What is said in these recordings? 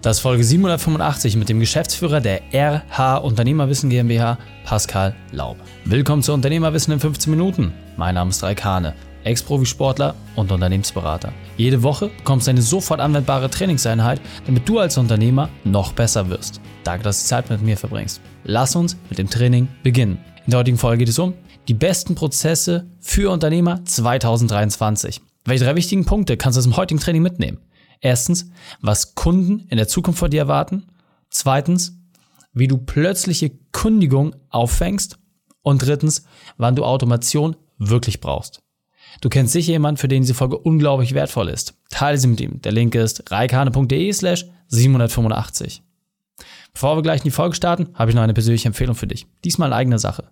Das ist Folge 785 mit dem Geschäftsführer der RH Unternehmerwissen GmbH, Pascal Laub. Willkommen zu Unternehmerwissen in 15 Minuten. Mein Name ist Raikane, Ex-Profisportler und Unternehmensberater. Jede Woche bekommst du eine sofort anwendbare Trainingseinheit, damit du als Unternehmer noch besser wirst. Danke, dass du Zeit mit mir verbringst. Lass uns mit dem Training beginnen. In der heutigen Folge geht es um die besten Prozesse für Unternehmer 2023. Welche drei wichtigen Punkte kannst du aus dem heutigen Training mitnehmen? Erstens, was Kunden in der Zukunft von dir erwarten. Zweitens, wie du plötzliche Kündigung auffängst. Und drittens, wann du Automation wirklich brauchst. Du kennst sicher jemanden, für den diese Folge unglaublich wertvoll ist. Teile sie mit ihm. Der Link ist reikane.de slash 785. Bevor wir gleich in die Folge starten, habe ich noch eine persönliche Empfehlung für dich. Diesmal in eigener Sache.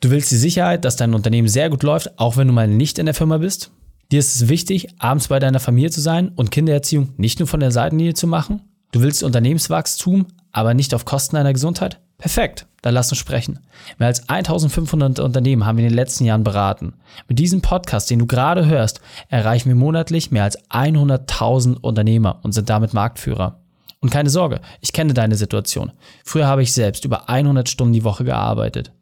Du willst die Sicherheit, dass dein Unternehmen sehr gut läuft, auch wenn du mal nicht in der Firma bist? Dir ist es wichtig, abends bei deiner Familie zu sein und Kindererziehung nicht nur von der Seitenlinie zu machen? Du willst Unternehmenswachstum, aber nicht auf Kosten deiner Gesundheit? Perfekt, dann lass uns sprechen. Mehr als 1500 Unternehmen haben wir in den letzten Jahren beraten. Mit diesem Podcast, den du gerade hörst, erreichen wir monatlich mehr als 100.000 Unternehmer und sind damit Marktführer. Und keine Sorge, ich kenne deine Situation. Früher habe ich selbst über 100 Stunden die Woche gearbeitet.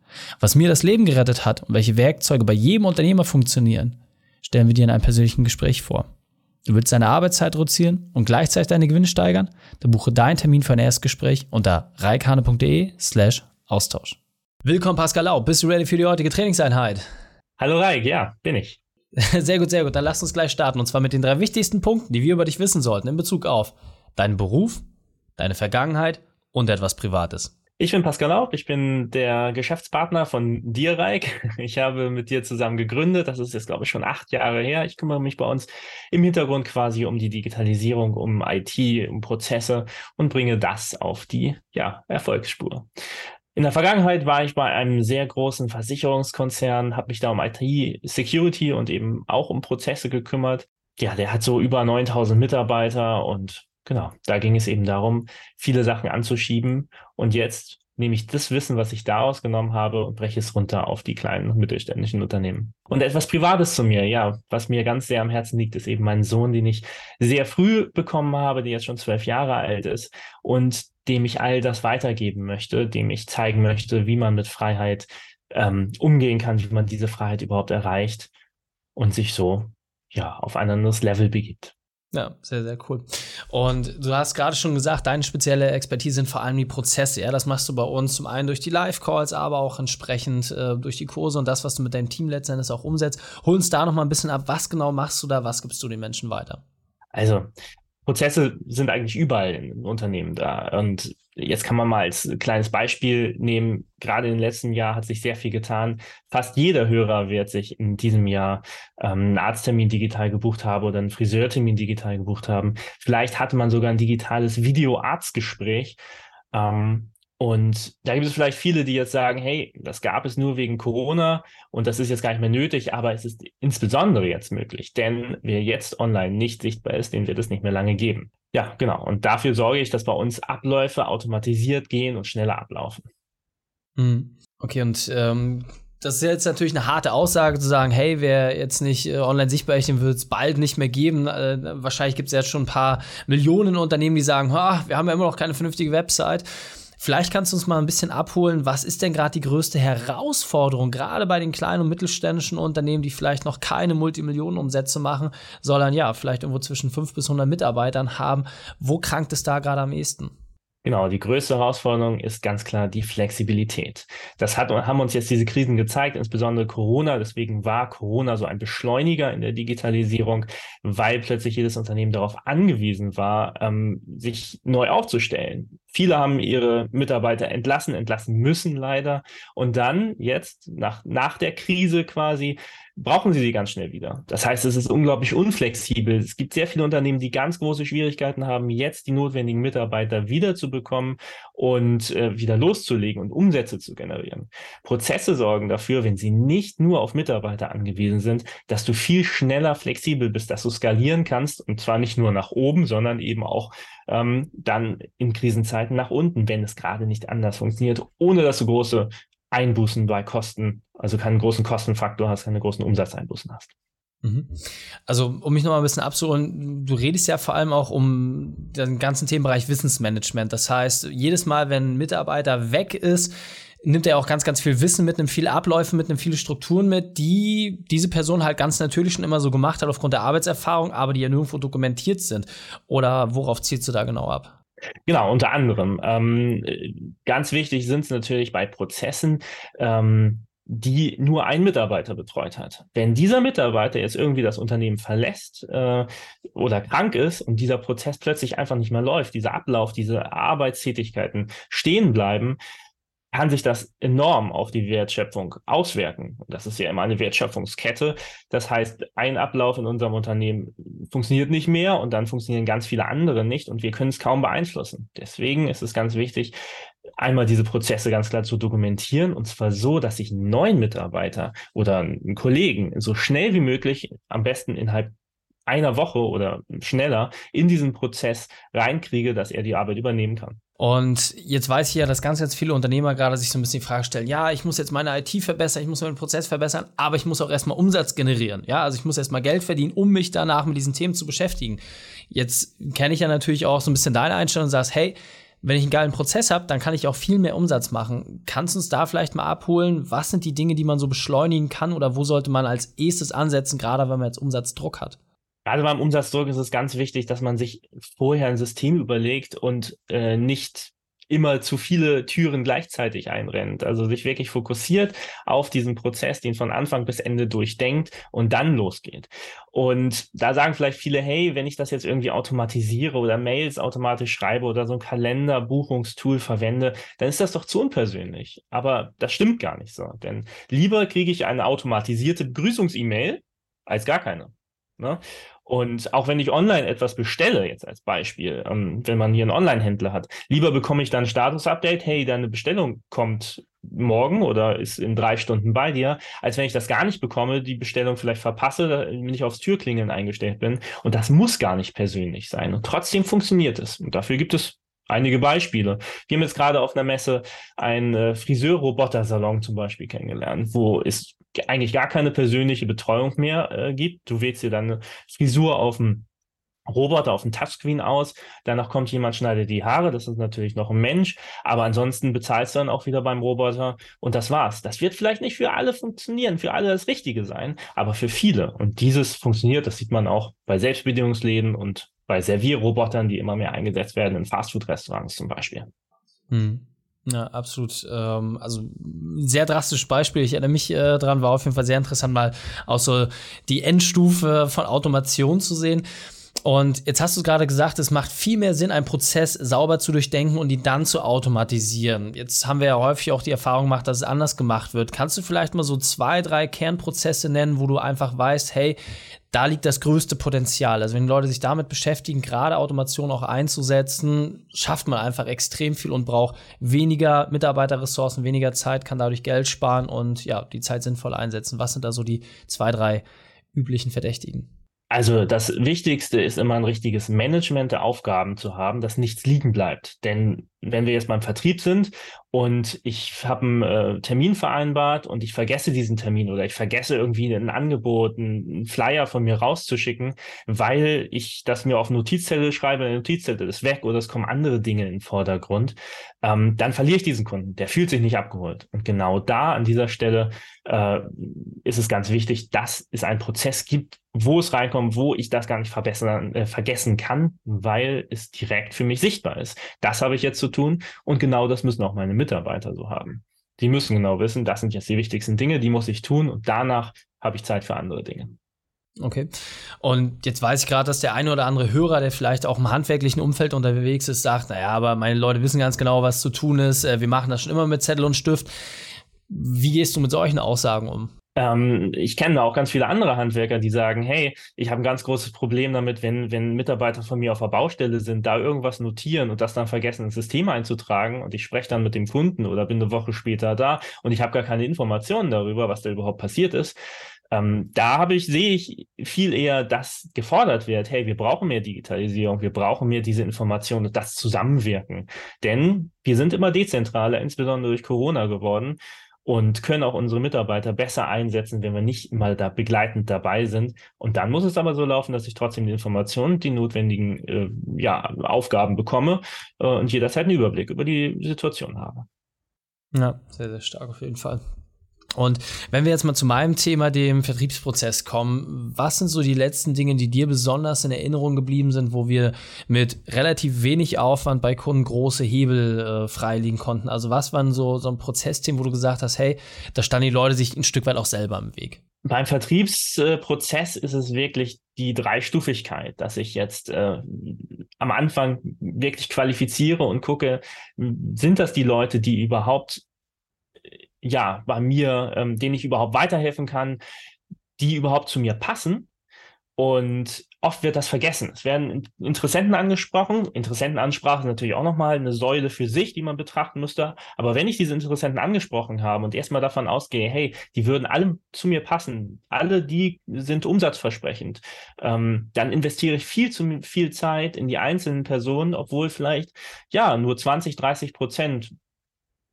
Was mir das Leben gerettet hat und welche Werkzeuge bei jedem Unternehmer funktionieren, stellen wir dir in einem persönlichen Gespräch vor. Du willst deine Arbeitszeit reduzieren und gleichzeitig deine Gewinne steigern? Dann buche deinen Termin für ein Erstgespräch unter reikane.de slash Austausch. Willkommen Pascal Lau, bist du ready für die heutige Trainingseinheit? Hallo Raik, ja, bin ich. Sehr gut, sehr gut. Dann lass uns gleich starten. Und zwar mit den drei wichtigsten Punkten, die wir über dich wissen sollten in Bezug auf deinen Beruf, deine Vergangenheit und etwas Privates. Ich bin Pascal Laub, ich bin der Geschäftspartner von dir, Reik. Ich habe mit dir zusammen gegründet, das ist jetzt, glaube ich, schon acht Jahre her. Ich kümmere mich bei uns im Hintergrund quasi um die Digitalisierung, um IT, um Prozesse und bringe das auf die ja, Erfolgsspur. In der Vergangenheit war ich bei einem sehr großen Versicherungskonzern, habe mich da um IT-Security und eben auch um Prozesse gekümmert. Ja, der hat so über 9000 Mitarbeiter und Genau, da ging es eben darum, viele Sachen anzuschieben. Und jetzt nehme ich das Wissen, was ich daraus genommen habe und breche es runter auf die kleinen und mittelständischen Unternehmen. Und etwas Privates zu mir, ja, was mir ganz sehr am Herzen liegt, ist eben mein Sohn, den ich sehr früh bekommen habe, der jetzt schon zwölf Jahre alt ist und dem ich all das weitergeben möchte, dem ich zeigen möchte, wie man mit Freiheit ähm, umgehen kann, wie man diese Freiheit überhaupt erreicht und sich so ja auf ein anderes Level begibt. Ja, sehr, sehr cool. Und du hast gerade schon gesagt, deine spezielle Expertise sind vor allem die Prozesse. Ja, das machst du bei uns zum einen durch die Live-Calls, aber auch entsprechend äh, durch die Kurse und das, was du mit deinem Team letztendlich auch umsetzt. Hol uns da noch mal ein bisschen ab. Was genau machst du da? Was gibst du den Menschen weiter? Also, Prozesse sind eigentlich überall in Unternehmen da. Und jetzt kann man mal als kleines Beispiel nehmen, gerade im letzten Jahr hat sich sehr viel getan. Fast jeder Hörer wird sich in diesem Jahr ähm, einen Arzttermin digital gebucht haben oder einen Friseurtermin digital gebucht haben. Vielleicht hatte man sogar ein digitales Video-Arztgespräch. Ähm, und da gibt es vielleicht viele, die jetzt sagen, hey, das gab es nur wegen Corona und das ist jetzt gar nicht mehr nötig, aber es ist insbesondere jetzt möglich, denn wer jetzt online nicht sichtbar ist, den wird es nicht mehr lange geben. Ja, genau. Und dafür sorge ich, dass bei uns Abläufe automatisiert gehen und schneller ablaufen. Hm. Okay, und ähm, das ist jetzt natürlich eine harte Aussage zu sagen, hey, wer jetzt nicht äh, online sichtbar ist, den wird es bald nicht mehr geben. Äh, wahrscheinlich gibt es jetzt schon ein paar Millionen Unternehmen, die sagen, wir haben ja immer noch keine vernünftige Website. Vielleicht kannst du uns mal ein bisschen abholen, was ist denn gerade die größte Herausforderung, gerade bei den kleinen und mittelständischen Unternehmen, die vielleicht noch keine Multimillionenumsätze machen, sondern ja, vielleicht irgendwo zwischen 5 bis 100 Mitarbeitern haben. Wo krankt es da gerade am ehesten? Genau, die größte Herausforderung ist ganz klar die Flexibilität. Das hat, haben uns jetzt diese Krisen gezeigt, insbesondere Corona. Deswegen war Corona so ein Beschleuniger in der Digitalisierung, weil plötzlich jedes Unternehmen darauf angewiesen war, ähm, sich neu aufzustellen. Viele haben ihre Mitarbeiter entlassen, entlassen müssen leider. Und dann jetzt, nach, nach der Krise quasi, brauchen sie sie ganz schnell wieder. Das heißt, es ist unglaublich unflexibel. Es gibt sehr viele Unternehmen, die ganz große Schwierigkeiten haben, jetzt die notwendigen Mitarbeiter wiederzubekommen und äh, wieder loszulegen und Umsätze zu generieren. Prozesse sorgen dafür, wenn sie nicht nur auf Mitarbeiter angewiesen sind, dass du viel schneller flexibel bist, dass du skalieren kannst und zwar nicht nur nach oben, sondern eben auch ähm, dann in Krisenzeiten nach unten, wenn es gerade nicht anders funktioniert, ohne dass du große Einbußen bei Kosten, also keinen großen Kostenfaktor hast, keine großen Umsatzeinbußen hast. Mhm. Also, um mich noch mal ein bisschen abzuholen, du redest ja vor allem auch um den ganzen Themenbereich Wissensmanagement. Das heißt, jedes Mal, wenn ein Mitarbeiter weg ist, nimmt er auch ganz, ganz viel Wissen mit, nimmt viele Abläufe mit, nimmt viele Strukturen mit, die diese Person halt ganz natürlich schon immer so gemacht hat aufgrund der Arbeitserfahrung, aber die ja nirgendwo dokumentiert sind. Oder worauf zielst du da genau ab? Genau, unter anderem. Ähm, ganz wichtig sind es natürlich bei Prozessen, ähm, die nur ein Mitarbeiter betreut hat. Wenn dieser Mitarbeiter jetzt irgendwie das Unternehmen verlässt äh, oder krank ist und dieser Prozess plötzlich einfach nicht mehr läuft, dieser Ablauf, diese Arbeitstätigkeiten stehen bleiben, kann sich das enorm auf die Wertschöpfung auswirken. Das ist ja immer eine Wertschöpfungskette. Das heißt, ein Ablauf in unserem Unternehmen funktioniert nicht mehr und dann funktionieren ganz viele andere nicht und wir können es kaum beeinflussen. Deswegen ist es ganz wichtig, einmal diese Prozesse ganz klar zu dokumentieren und zwar so, dass ich einen neuen Mitarbeiter oder einen Kollegen so schnell wie möglich, am besten innerhalb einer Woche oder schneller in diesen Prozess reinkriege, dass er die Arbeit übernehmen kann. Und jetzt weiß ich ja, dass ganz, ganz viele Unternehmer gerade sich so ein bisschen die Frage stellen, ja, ich muss jetzt meine IT verbessern, ich muss meinen Prozess verbessern, aber ich muss auch erstmal Umsatz generieren. Ja, also ich muss erstmal Geld verdienen, um mich danach mit diesen Themen zu beschäftigen. Jetzt kenne ich ja natürlich auch so ein bisschen deine Einstellung und sagst, hey, wenn ich einen geilen Prozess habe, dann kann ich auch viel mehr Umsatz machen. Kannst du uns da vielleicht mal abholen? Was sind die Dinge, die man so beschleunigen kann oder wo sollte man als erstes ansetzen, gerade wenn man jetzt Umsatzdruck hat? Gerade beim Umsatzdruck ist es ganz wichtig, dass man sich vorher ein System überlegt und äh, nicht immer zu viele Türen gleichzeitig einrennt. Also sich wirklich fokussiert auf diesen Prozess, den von Anfang bis Ende durchdenkt und dann losgeht. Und da sagen vielleicht viele, hey, wenn ich das jetzt irgendwie automatisiere oder Mails automatisch schreibe oder so ein Kalenderbuchungstool verwende, dann ist das doch zu unpersönlich. Aber das stimmt gar nicht so. Denn lieber kriege ich eine automatisierte Begrüßungs-E-Mail als gar keine. Ne? Und auch wenn ich online etwas bestelle, jetzt als Beispiel, ähm, wenn man hier einen Online-Händler hat, lieber bekomme ich dann ein Status-Update, hey, deine Bestellung kommt morgen oder ist in drei Stunden bei dir, als wenn ich das gar nicht bekomme, die Bestellung vielleicht verpasse, wenn ich aufs Türklingeln eingestellt bin. Und das muss gar nicht persönlich sein. Und trotzdem funktioniert es. Und dafür gibt es einige Beispiele. Wir haben jetzt gerade auf einer Messe einen äh, Friseur-Roboter-Salon zum Beispiel kennengelernt, wo es eigentlich gar keine persönliche Betreuung mehr äh, gibt. Du wählst dir deine Frisur auf dem Roboter auf dem Touchscreen aus, danach kommt jemand, schneidet die Haare, das ist natürlich noch ein Mensch, aber ansonsten bezahlst du dann auch wieder beim Roboter und das war's. Das wird vielleicht nicht für alle funktionieren, für alle das Richtige sein, aber für viele. Und dieses funktioniert, das sieht man auch bei Selbstbedienungsläden und bei Servierrobotern, die immer mehr eingesetzt werden in Fastfood-Restaurants zum Beispiel. Hm. Ja, absolut. Ähm, also sehr drastisches Beispiel. Ich erinnere mich äh, dran, war auf jeden Fall sehr interessant, mal auch so die Endstufe von Automation zu sehen. Und jetzt hast du gerade gesagt, es macht viel mehr Sinn, einen Prozess sauber zu durchdenken und ihn dann zu automatisieren. Jetzt haben wir ja häufig auch die Erfahrung gemacht, dass es anders gemacht wird. Kannst du vielleicht mal so zwei, drei Kernprozesse nennen, wo du einfach weißt, hey, da liegt das größte Potenzial. Also wenn Leute sich damit beschäftigen, gerade Automation auch einzusetzen, schafft man einfach extrem viel und braucht weniger Mitarbeiterressourcen, weniger Zeit, kann dadurch Geld sparen und ja, die Zeit sinnvoll einsetzen. Was sind da so die zwei, drei üblichen Verdächtigen? Also das Wichtigste ist immer ein richtiges Management der Aufgaben zu haben, dass nichts liegen bleibt. Denn wenn wir jetzt beim Vertrieb sind und ich habe einen äh, Termin vereinbart und ich vergesse diesen Termin oder ich vergesse irgendwie ein Angebot, einen Flyer von mir rauszuschicken, weil ich das mir auf Notizzelle schreibe, eine Notizzelle ist weg oder es kommen andere Dinge in den Vordergrund, ähm, dann verliere ich diesen Kunden. Der fühlt sich nicht abgeholt. Und genau da an dieser Stelle äh, ist es ganz wichtig, dass es einen Prozess gibt, wo es reinkommt, wo ich das gar nicht verbessern, äh, vergessen kann, weil es direkt für mich sichtbar ist. Das habe ich jetzt zu tun und genau das müssen auch meine Mitarbeiter so haben. Die müssen genau wissen, das sind jetzt die wichtigsten Dinge, die muss ich tun und danach habe ich Zeit für andere Dinge. Okay. Und jetzt weiß ich gerade, dass der eine oder andere Hörer, der vielleicht auch im handwerklichen Umfeld unterwegs ist, sagt, naja, aber meine Leute wissen ganz genau, was zu tun ist. Äh, wir machen das schon immer mit Zettel und Stift. Wie gehst du mit solchen Aussagen um? Ähm, ich kenne auch ganz viele andere Handwerker, die sagen, hey, ich habe ein ganz großes Problem damit, wenn, wenn Mitarbeiter von mir auf der Baustelle sind, da irgendwas notieren und das dann vergessen ins System einzutragen und ich spreche dann mit dem Kunden oder bin eine Woche später da und ich habe gar keine Informationen darüber, was da überhaupt passiert ist. Ähm, da habe ich, sehe ich viel eher, dass gefordert wird, hey, wir brauchen mehr Digitalisierung, wir brauchen mehr diese Informationen und das Zusammenwirken. Denn wir sind immer dezentraler, insbesondere durch Corona geworden. Und können auch unsere Mitarbeiter besser einsetzen, wenn wir nicht mal da begleitend dabei sind. Und dann muss es aber so laufen, dass ich trotzdem die Informationen, die notwendigen äh, ja, Aufgaben bekomme äh, und jederzeit einen Überblick über die Situation habe. Ja, sehr, sehr stark auf jeden Fall. Und wenn wir jetzt mal zu meinem Thema, dem Vertriebsprozess kommen, was sind so die letzten Dinge, die dir besonders in Erinnerung geblieben sind, wo wir mit relativ wenig Aufwand bei Kunden große Hebel äh, freilegen konnten? Also was waren so, so ein Prozessthema, wo du gesagt hast, hey, da standen die Leute sich ein Stück weit auch selber im Weg? Beim Vertriebsprozess ist es wirklich die Dreistufigkeit, dass ich jetzt äh, am Anfang wirklich qualifiziere und gucke, sind das die Leute, die überhaupt ja, bei mir, ähm, denen ich überhaupt weiterhelfen kann, die überhaupt zu mir passen. Und oft wird das vergessen. Es werden Interessenten angesprochen. Interessentenansprache ist natürlich auch nochmal eine Säule für sich, die man betrachten müsste. Aber wenn ich diese Interessenten angesprochen habe und erstmal davon ausgehe, hey, die würden alle zu mir passen, alle die sind umsatzversprechend, ähm, dann investiere ich viel zu viel Zeit in die einzelnen Personen, obwohl vielleicht ja nur 20, 30 Prozent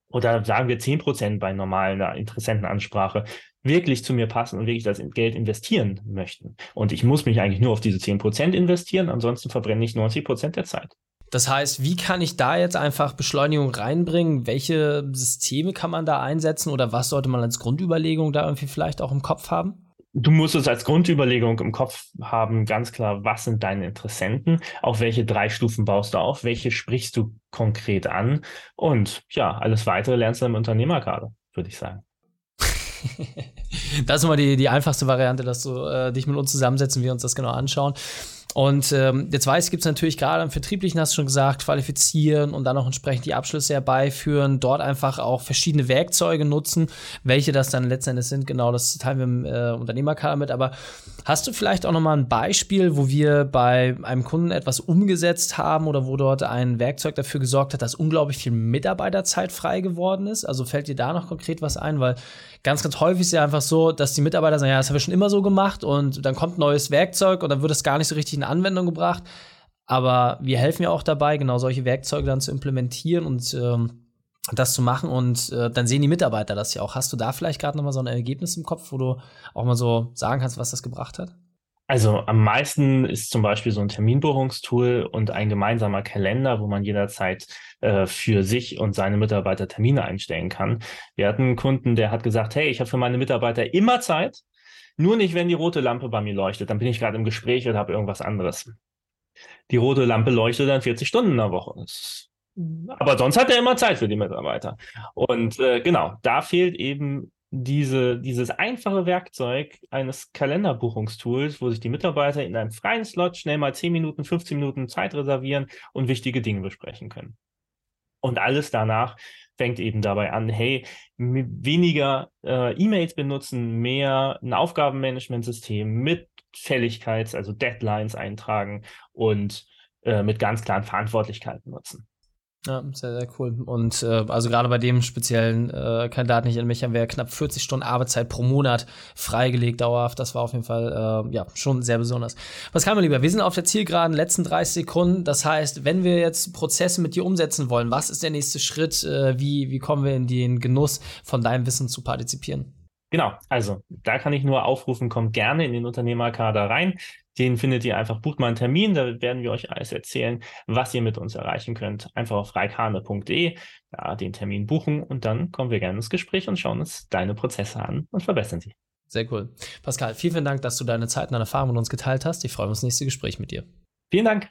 oder sagen wir 10 Prozent bei normalen Interessentenansprache wirklich zu mir passen und wirklich das Geld investieren möchten. Und ich muss mich eigentlich nur auf diese 10 Prozent investieren, ansonsten verbrenne ich 90 Prozent der Zeit. Das heißt, wie kann ich da jetzt einfach Beschleunigung reinbringen? Welche Systeme kann man da einsetzen oder was sollte man als Grundüberlegung da irgendwie vielleicht auch im Kopf haben? Du musst es als Grundüberlegung im Kopf haben, ganz klar, was sind deine Interessenten, auf welche drei Stufen baust du auf, welche sprichst du konkret an und ja, alles weitere lernst du im Unternehmerkader, würde ich sagen. das ist immer die, die einfachste Variante, dass du äh, dich mit uns zusammensetzen, wir uns das genau anschauen. Und ähm, jetzt weiß gibt es natürlich gerade im Vertrieblichen, hast du schon gesagt, qualifizieren und dann auch entsprechend die Abschlüsse herbeiführen, dort einfach auch verschiedene Werkzeuge nutzen, welche das dann letztendlich sind. Genau, das teilen wir im äh, Unternehmerkader mit. Aber hast du vielleicht auch nochmal ein Beispiel, wo wir bei einem Kunden etwas umgesetzt haben oder wo dort ein Werkzeug dafür gesorgt hat, dass unglaublich viel Mitarbeiterzeit frei geworden ist? Also fällt dir da noch konkret was ein? Weil ganz, ganz häufig ist ja einfach so, dass die Mitarbeiter sagen, ja, das haben wir schon immer so gemacht und dann kommt neues Werkzeug und dann wird es gar nicht so richtig in Anwendung gebracht. Aber wir helfen ja auch dabei, genau solche Werkzeuge dann zu implementieren und ähm, das zu machen. Und äh, dann sehen die Mitarbeiter das ja auch. Hast du da vielleicht gerade nochmal so ein Ergebnis im Kopf, wo du auch mal so sagen kannst, was das gebracht hat? Also am meisten ist zum Beispiel so ein Terminbuchungstool und ein gemeinsamer Kalender, wo man jederzeit äh, für sich und seine Mitarbeiter Termine einstellen kann. Wir hatten einen Kunden, der hat gesagt, hey, ich habe für meine Mitarbeiter immer Zeit, nur nicht, wenn die rote Lampe bei mir leuchtet. Dann bin ich gerade im Gespräch oder habe irgendwas anderes. Die rote Lampe leuchtet dann 40 Stunden in der Woche. aber sonst hat er immer Zeit für die Mitarbeiter. Und äh, genau, da fehlt eben diese, dieses einfache Werkzeug eines Kalenderbuchungstools, wo sich die Mitarbeiter in einem freien Slot schnell mal 10 Minuten, 15 Minuten Zeit reservieren und wichtige Dinge besprechen können. Und alles danach fängt eben dabei an, hey, weniger äh, E-Mails benutzen, mehr ein Aufgabenmanagementsystem mit Fälligkeits-, also Deadlines eintragen und äh, mit ganz klaren Verantwortlichkeiten nutzen. Ja, sehr, sehr cool. Und äh, also gerade bei dem speziellen äh, Kandidaten, nicht in mich haben wir knapp 40 Stunden Arbeitszeit pro Monat freigelegt, dauerhaft. Das war auf jeden Fall äh, ja schon sehr besonders. Was kann man lieber? Wir sind auf der Zielgeraden, letzten 30 Sekunden. Das heißt, wenn wir jetzt Prozesse mit dir umsetzen wollen, was ist der nächste Schritt? Äh, wie, wie kommen wir in den Genuss von deinem Wissen zu partizipieren? Genau, also da kann ich nur aufrufen, kommt gerne in den Unternehmerkader rein. Den findet ihr einfach, bucht mal einen Termin, da werden wir euch alles erzählen, was ihr mit uns erreichen könnt. Einfach auf reikane.de, da den Termin buchen und dann kommen wir gerne ins Gespräch und schauen uns deine Prozesse an und verbessern sie. Sehr cool. Pascal, vielen, vielen Dank, dass du deine Zeit und deine Erfahrungen mit uns geteilt hast. Ich freue mich auf das nächste Gespräch mit dir. Vielen Dank.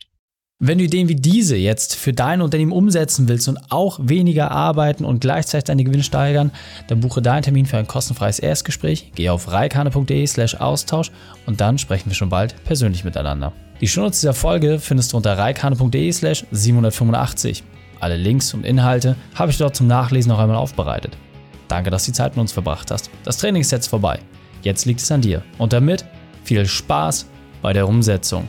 Wenn du Ideen wie diese jetzt für dein Unternehmen umsetzen willst und auch weniger arbeiten und gleichzeitig deine Gewinne steigern, dann buche deinen Termin für ein kostenfreies Erstgespräch, gehe auf reikane.de slash Austausch und dann sprechen wir schon bald persönlich miteinander. Die Shownotes dieser Folge findest du unter reikane.de slash 785. Alle Links und Inhalte habe ich dort zum Nachlesen noch einmal aufbereitet. Danke, dass du die Zeit mit uns verbracht hast. Das Training ist jetzt vorbei. Jetzt liegt es an dir. Und damit viel Spaß bei der Umsetzung.